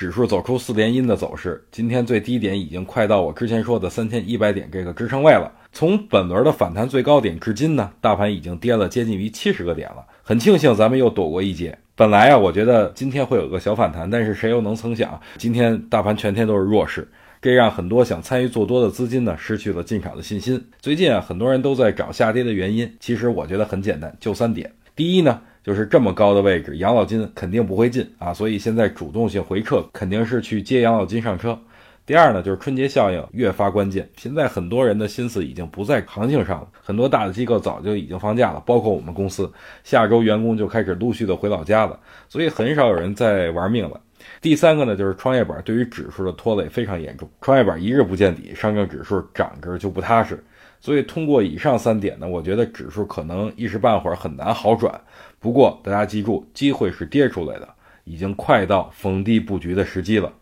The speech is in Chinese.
指数走出四连阴的走势，今天最低点已经快到我之前说的三千一百点这个支撑位了。从本轮的反弹最高点至今呢，大盘已经跌了接近于七十个点了。很庆幸咱们又躲过一劫。本来啊，我觉得今天会有个小反弹，但是谁又能曾想，今天大盘全天都是弱势，这让很多想参与做多的资金呢失去了进场的信心。最近啊，很多人都在找下跌的原因，其实我觉得很简单，就三点。第一呢，就是这么高的位置，养老金肯定不会进啊，所以现在主动性回撤肯定是去接养老金上车。第二呢，就是春节效应越发关键。现在很多人的心思已经不在行情上了，很多大的机构早就已经放假了，包括我们公司，下周员工就开始陆续的回老家了，所以很少有人在玩命了。第三个呢，就是创业板对于指数的拖累非常严重，创业板一日不见底，上证指数涨着就不踏实。所以通过以上三点呢，我觉得指数可能一时半会儿很难好转。不过大家记住，机会是跌出来的，已经快到逢低布局的时机了。